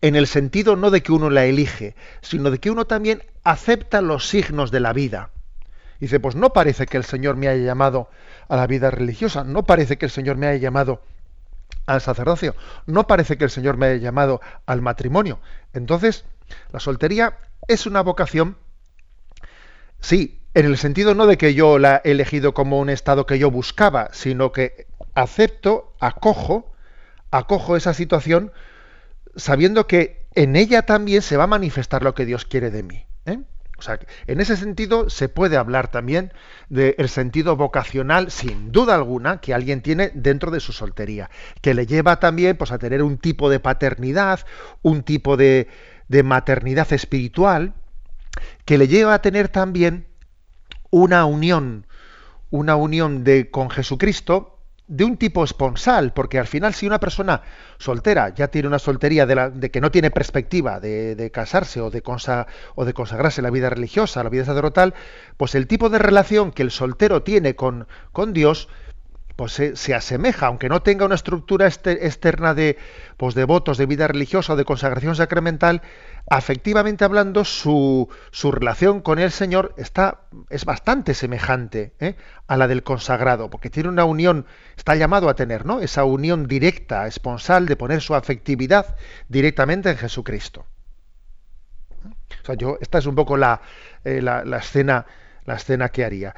en el sentido no de que uno la elige, sino de que uno también acepta los signos de la vida. Dice, pues no parece que el Señor me haya llamado a la vida religiosa, no parece que el Señor me haya llamado al sacerdocio, no parece que el Señor me haya llamado al matrimonio. Entonces, la soltería es una vocación, sí, en el sentido no de que yo la he elegido como un estado que yo buscaba, sino que acepto, acojo, acojo esa situación sabiendo que en ella también se va a manifestar lo que Dios quiere de mí. ¿eh? O sea, en ese sentido se puede hablar también del sentido vocacional, sin duda alguna, que alguien tiene dentro de su soltería, que le lleva también pues, a tener un tipo de paternidad, un tipo de, de maternidad espiritual, que le lleva a tener también una unión, una unión de, con Jesucristo, de un tipo esponsal, porque al final si una persona soltera ya tiene una soltería de, la, de que no tiene perspectiva de, casarse o de, o de consagrarse la vida religiosa, la vida sacerdotal, pues el tipo de relación que el soltero tiene con, con Dios, pues se, asemeja, aunque no tenga una estructura este, externa de, pues de votos de vida religiosa o de consagración sacramental, afectivamente hablando, su, su relación con el Señor está, es bastante semejante ¿eh? a la del consagrado, porque tiene una unión, está llamado a tener, ¿no? Esa unión directa, esponsal, de poner su afectividad directamente en Jesucristo. O sea, yo, esta es un poco la, eh, la, escena, la escena que haría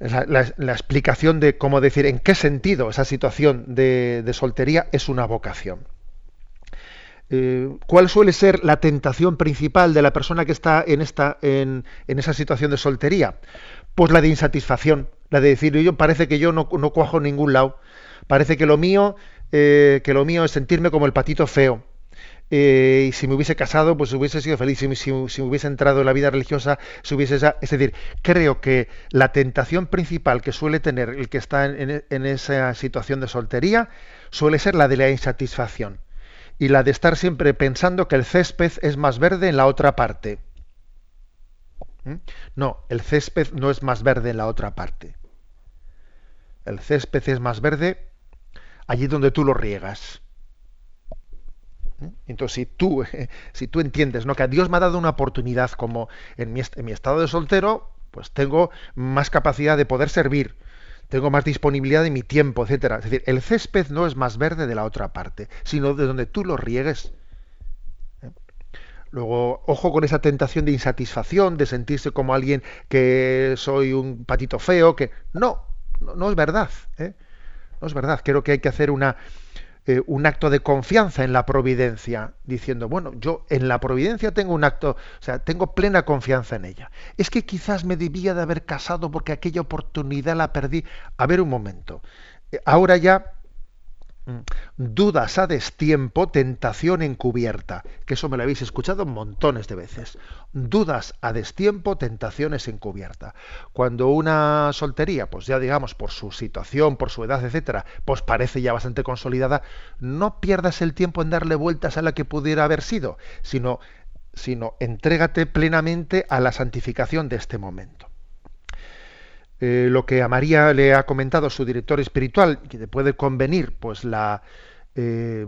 la, explicación de cómo decir en qué sentido esa situación de, soltería es una vocación. Eh, ¿Cuál suele ser la tentación principal de la persona que está en, esta, en, esa situación de soltería? Pues la de insatisfacción, la de decir, yo parece que yo no, no cuajo en ningún lado, parece que lo mío, eh, que lo mío es sentirme como el patito feo, eh, y si me hubiese casado, pues hubiese sido feliz. Si, si, me hubiese entrado en la vida religiosa, si hubiese... Es decir, creo que la tentación principal que suele tener el que está en, en esa situación de soltería suele ser la de la insatisfacción y la de estar siempre pensando que el césped es más verde en la otra parte. ¿Mm? No, el césped no es más verde en la otra parte. El césped es más verde allí donde tú lo riegas. ¿Eh? Entonces, si tú, si tú entiendes ¿no? que Dios me ha dado una oportunidad como en mi, estado de soltero, pues tengo más capacidad de poder servir, tengo más disponibilidad de mi tiempo, etcétera. Es decir, el césped no es más verde de la otra parte, sino de donde tú lo riegues. ¿eh? Luego, ojo con esa tentación de insatisfacción, de sentirse como alguien que soy un patito feo, que no, no, es verdad. ¿eh? No es verdad. Creo que hay que hacer una, eh, un acto de confianza en la providencia, diciendo, bueno, yo en la providencia tengo un acto, o sea, tengo plena confianza en ella. Es que quizás me debía de haber casado porque aquella oportunidad la perdí. A ver un momento. Eh, ahora ya. Dudas a destiempo, tentación encubierta, que eso me lo habéis escuchado montones de veces. Dudas a destiempo, tentaciones encubierta. Cuando una soltería, pues ya digamos por su situación, por su edad, etcétera, pues parece ya bastante consolidada, no pierdas el tiempo en darle vueltas a la que pudiera haber sido, sino sino entrégate plenamente a la santificación de este momento. Eh, lo que a María le ha comentado su director espiritual, que te puede convenir, pues la, eh,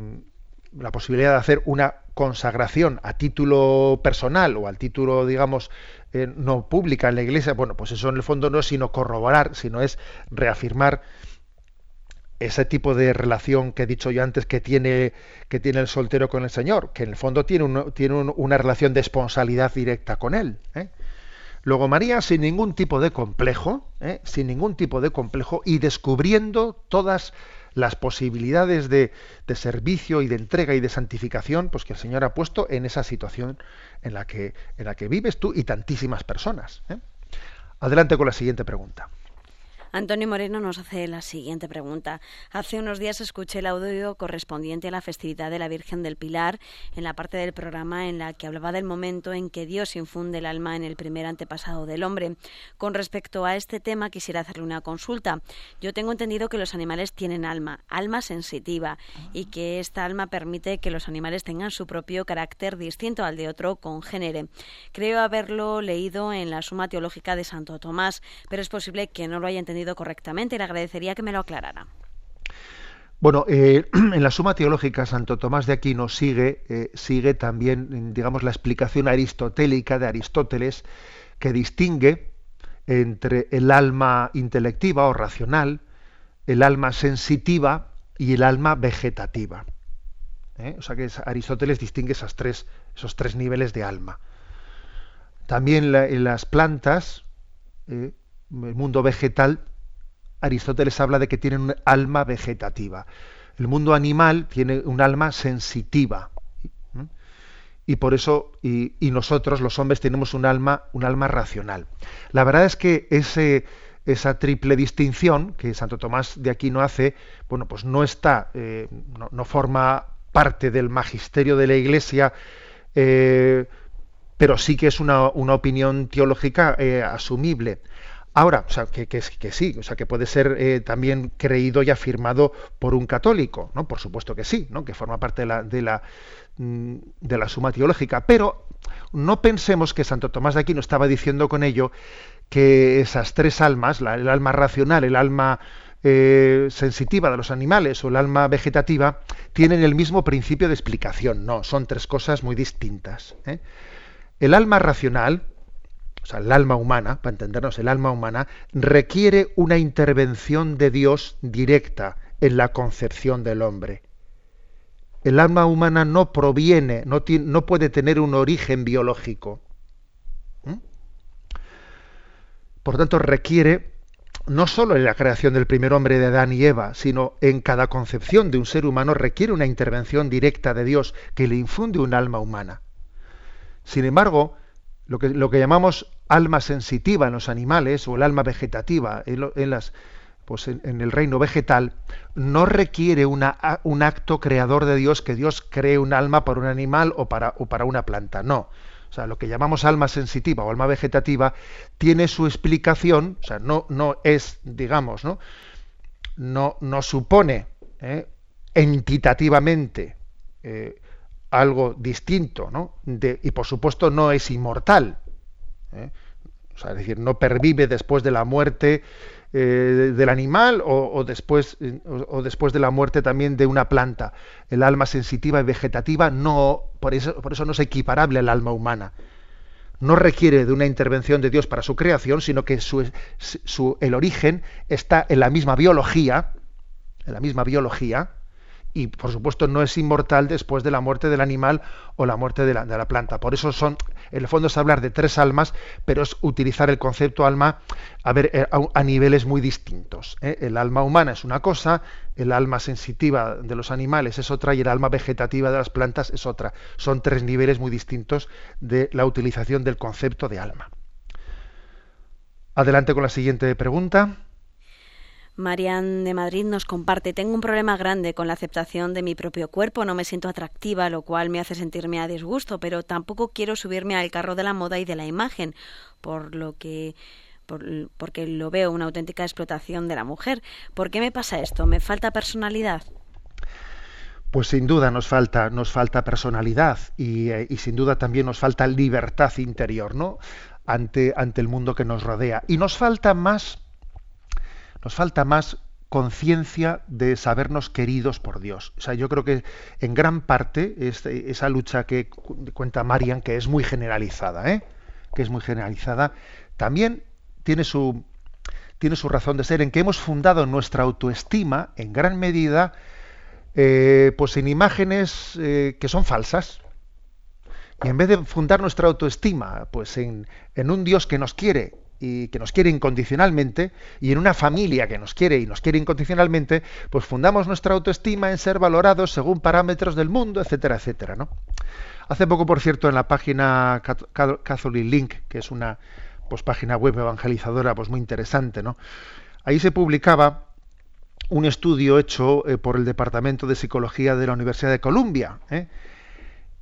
la posibilidad de hacer una consagración a título personal o al título, digamos, eh, no pública en la iglesia, bueno, pues eso en el fondo no es sino corroborar, sino es reafirmar ese tipo de relación que he dicho yo antes que tiene, que tiene el soltero con el Señor, que en el fondo tiene, tiene una relación de esponsalidad directa con Él. ¿eh? Luego María, sin ningún tipo de complejo, ¿eh? sin ningún tipo de complejo, y descubriendo todas las posibilidades de, servicio y de entrega y de santificación, pues que el Señor ha puesto en esa situación en la que, en la que vives tú y tantísimas personas. ¿eh? Adelante con la siguiente pregunta. Antonio Moreno nos hace la siguiente pregunta. Hace unos días escuché el audio correspondiente a la festividad de la Virgen del Pilar en la parte del programa en la que hablaba del momento en que Dios infunde el alma en el primer antepasado del hombre. Con respecto a este tema quisiera hacerle una consulta. Yo tengo entendido que los animales tienen alma, alma sensitiva, y que esta alma permite que los animales tengan su propio carácter distinto al de otro congénere. Creo haberlo leído en la Suma Teológica de Santo Tomás, pero es posible que no lo haya entendido correctamente y le agradecería que me lo aclarara. Bueno, eh, en la Suma Teológica Santo Tomás de Aquino sigue, eh, sigue también, digamos, la explicación aristotélica de Aristóteles que distingue entre el alma intelectiva o racional, el alma sensitiva y el alma vegetativa. ¿eh? O sea que Aristóteles distingue esas tres, esos tres niveles de alma. También en las plantas, el mundo vegetal Aristóteles habla de que tienen un alma vegetativa. El mundo animal tiene un alma sensitiva. Y por eso, y, nosotros, los hombres, tenemos un alma, un alma racional. La verdad es que ese, esa triple distinción que Santo Tomás de Aquino hace, bueno, pues no está, eh, no, forma parte del magisterio de la Iglesia, eh, pero sí que es una, opinión teológica eh, asumible. Ahora, o sea, que, que, sí, o sea, que puede ser eh, también creído y afirmado por un católico, ¿no? Por supuesto que sí, ¿no? Que forma parte de la, de la, mm, de la suma teológica. Pero no pensemos que Santo Tomás de Aquino estaba diciendo con ello que esas tres almas, el alma racional, el alma eh, sensitiva de los animales o el alma vegetativa, tienen el mismo principio de explicación. No, son tres cosas muy distintas. ¿eh? El alma racional, o sea, el alma humana, para entendernos, el alma humana requiere una intervención de Dios directa en la concepción del hombre. El alma humana no proviene, no, no puede tener un origen biológico. ¿Mm? Por tanto, requiere no solo en la creación del primer hombre de Adán y Eva, sino en cada concepción de un ser humano requiere una intervención directa de Dios que le infunde un alma humana. Sin embargo, lo que, lo que llamamos alma sensitiva en los animales o el alma vegetativa en, las, pues en, el reino vegetal, no requiere una, un acto creador de Dios, que Dios cree un alma para un animal o para, una planta. No. O sea, lo que llamamos alma sensitiva o alma vegetativa tiene su explicación, o sea, no, es, digamos, ¿no? No, no supone ¿eh? entitativamente eh, algo distinto, ¿no? y por supuesto no es inmortal. ¿Eh? O sea, es decir, no pervive después de la muerte eh, del animal o, después, o, después de la muerte también de una planta. El alma sensitiva y vegetativa no, por eso, por eso no es equiparable al alma humana. No requiere de una intervención de Dios para su creación, sino que su, el origen está en la misma biología, en la misma biología, y por supuesto no es inmortal después de la muerte del animal o la muerte de la, planta. Por eso son, en el fondo es hablar de tres almas, pero es utilizar el concepto alma a, ver, eh, a, niveles muy distintos. ¿eh? El alma humana es una cosa, el alma sensitiva de los animales es otra y el alma vegetativa de las plantas es otra. Son tres niveles muy distintos de la utilización del concepto de alma. Adelante con la siguiente pregunta. Marian de Madrid nos comparte, tengo un problema grande con la aceptación de mi propio cuerpo, no me siento atractiva, lo cual me hace sentirme a disgusto, pero tampoco quiero subirme al carro de la moda y de la imagen, por lo que porque lo veo una auténtica explotación de la mujer. ¿Por qué me pasa esto? ¿Me falta personalidad? Pues sin duda nos falta, nos falta personalidad y, eh, y, sin duda también nos falta libertad interior, ¿no? Ante, ante el mundo que nos rodea. Y nos falta más nos falta más conciencia de sabernos queridos por Dios. O sea, yo creo que en gran parte esa lucha que cuenta Marian, que es muy generalizada, ¿eh? que es muy generalizada, también tiene su, tiene su razón de ser en que hemos fundado nuestra autoestima en gran medida eh, pues en imágenes eh, que son falsas. Y en vez de fundar nuestra autoestima pues en, en un Dios que nos quiere y que nos quiere incondicionalmente y en una familia que nos quiere y nos quiere incondicionalmente, pues fundamos nuestra autoestima en ser valorados según parámetros del mundo, etcétera, etcétera, ¿no? Hace poco, por cierto, en la página Catholic Link, que es una pues, página web evangelizadora pues muy interesante, ¿no? Ahí se publicaba un estudio hecho eh, por el Departamento de Psicología de la Universidad de Columbia, ¿eh?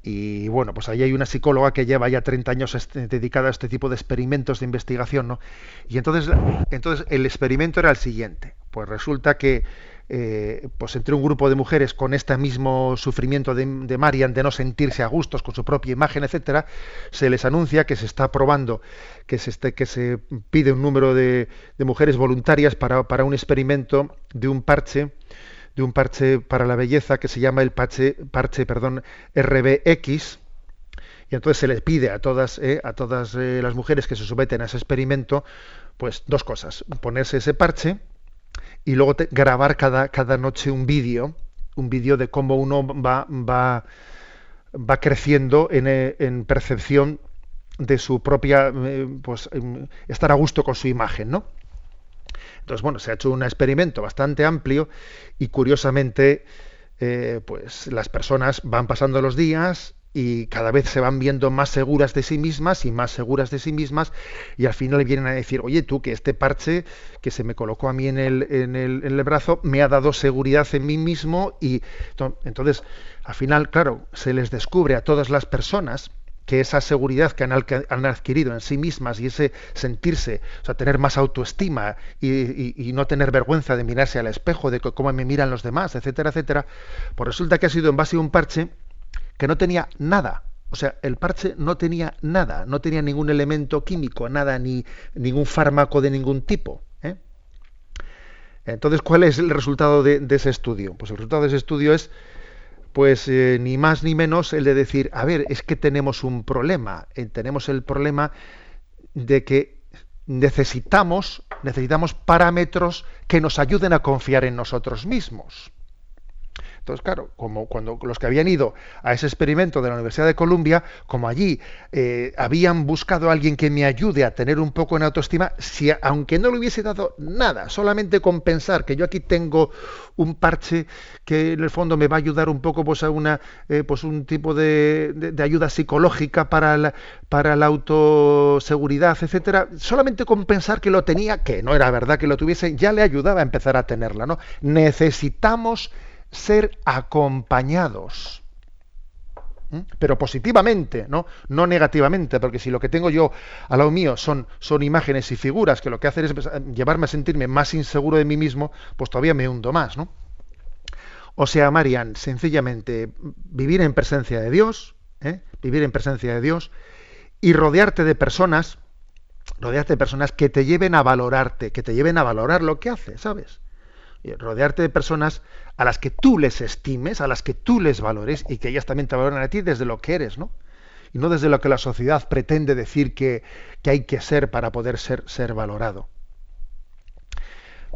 Y bueno, pues ahí hay una psicóloga que lleva ya 30 años este, dedicada a este tipo de experimentos de investigación, ¿no? Y entonces, entonces el experimento era el siguiente. Pues resulta que eh, pues entre un grupo de mujeres con este mismo sufrimiento de, de, Marian de no sentirse a gustos con su propia imagen, etcétera, se les anuncia que se está probando, que se, este, que se pide un número de, de mujeres voluntarias para, para, un experimento de un parche, de un parche para la belleza que se llama el parche, parche perdón, RBX, y entonces se les pide a todas, eh, a todas eh, las mujeres que se someten a ese experimento, pues dos cosas, ponerse ese parche, y luego grabar cada, cada noche un vídeo, un vídeo de cómo uno va, va, va creciendo en, eh, en, percepción de su propia, eh, pues estar a gusto con su imagen, ¿no? Entonces, bueno, se ha hecho un experimento bastante amplio y curiosamente, eh, pues las personas van pasando los días y cada vez se van viendo más seguras de sí mismas y más seguras de sí mismas y al final vienen a decir, oye tú, que este parche que se me colocó a mí en el, en el, en el brazo me ha dado seguridad en mí mismo y entonces al final, claro, se les descubre a todas las personas que esa seguridad que han, adquirido en sí mismas y ese sentirse, o sea, tener más autoestima y, no tener vergüenza de mirarse al espejo, de cómo me miran los demás, etcétera, etcétera, pues resulta que ha sido en base a un parche que no tenía nada. O sea, el parche no tenía nada, no tenía ningún elemento químico, nada, ni ningún fármaco de ningún tipo. ¿eh? Entonces, ¿cuál es el resultado de, ese estudio? Pues el resultado de ese estudio es, pues, eh, ni más ni menos el de decir, a ver, es que tenemos un problema. Eh, tenemos el problema de que necesitamos, necesitamos parámetros que nos ayuden a confiar en nosotros mismos. Entonces, claro, como cuando los que habían ido a ese experimento de la Universidad de Columbia, como allí eh, habían buscado a alguien que me ayude a tener un poco en autoestima, si aunque no le hubiese dado nada, solamente con pensar que yo aquí tengo un parche que en el fondo me va a ayudar un poco pues a una eh, pues un tipo de, de, ayuda psicológica para la, para la autoseguridad, etcétera, solamente con pensar que lo tenía, que no era verdad que lo tuviese, ya le ayudaba a empezar a tenerla, ¿no? Necesitamos ser acompañados. Pero positivamente, ¿no? no negativamente, porque si lo que tengo yo a lado mío son, son imágenes y figuras que lo que hacen es llevarme a sentirme más inseguro de mí mismo, pues todavía me hundo más, ¿no? O sea, Marian, sencillamente vivir en presencia de Dios, ¿eh? vivir en presencia de Dios y rodearte de personas, rodearte de personas que te lleven a valorarte, que te lleven a valorar lo que haces, ¿sabes? Rodearte de personas a las que tú les estimes, a las que tú les valores y que ellas también te valoren a ti desde lo que eres, ¿no? Y no desde lo que la sociedad pretende decir que, que hay que ser para poder ser, ser valorado.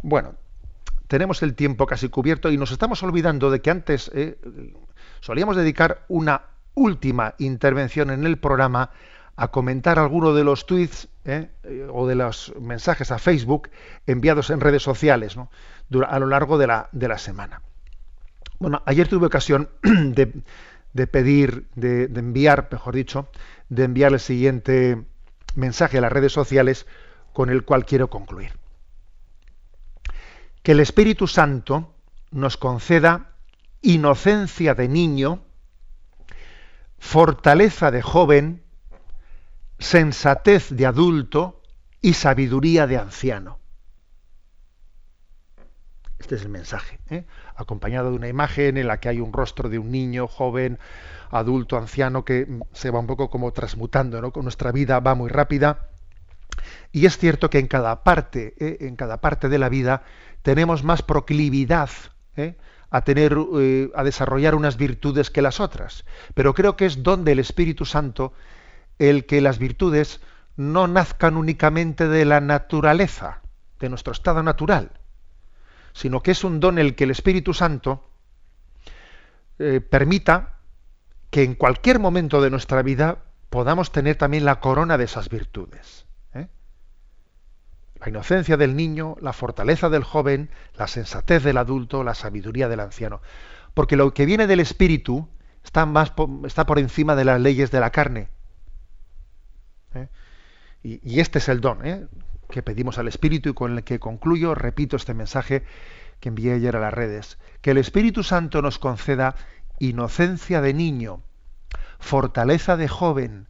Bueno, tenemos el tiempo casi cubierto y nos estamos olvidando de que antes eh, solíamos dedicar una última intervención en el programa a comentar alguno de los tweets eh, o de los mensajes a Facebook enviados en redes sociales a lo largo de la, de la semana. Bueno, ayer tuve ocasión de, de pedir, de, de, enviar, mejor dicho, de enviar el siguiente mensaje a las redes sociales con el cual quiero concluir. Que el Espíritu Santo nos conceda inocencia de niño, fortaleza de joven, sensatez de adulto y sabiduría de anciano. Este es el mensaje, ¿eh? acompañado de una imagen en la que hay un rostro de un niño, joven, adulto, anciano, que se va un poco como transmutando, ¿no? Nuestra vida va muy rápida. Y es cierto que en cada parte, ¿eh? en cada parte de la vida, tenemos más proclividad ¿eh? a tener, a desarrollar unas virtudes que las otras. Pero creo que es donde el Espíritu Santo el que las virtudes no nazcan únicamente de la naturaleza, de nuestro estado natural, sino que es un don el que el Espíritu Santo eh, permita que en cualquier momento de nuestra vida podamos tener también la corona de esas virtudes. ¿eh? La inocencia del niño, la fortaleza del joven, la sensatez del adulto, la sabiduría del anciano. Porque lo que viene del Espíritu está, más está por encima de las leyes de la carne. ¿Eh? Y, este es el don, ¿eh? que pedimos al Espíritu y con el que concluyo, repito este mensaje que envié ayer a las redes, que el Espíritu Santo nos conceda inocencia de niño, fortaleza de joven,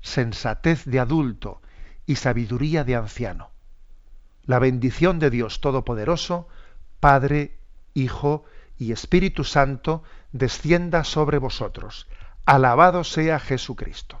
sensatez de adulto y sabiduría de anciano. La bendición de Dios Todopoderoso, Padre, Hijo y Espíritu Santo, descienda sobre vosotros. Alabado sea Jesucristo.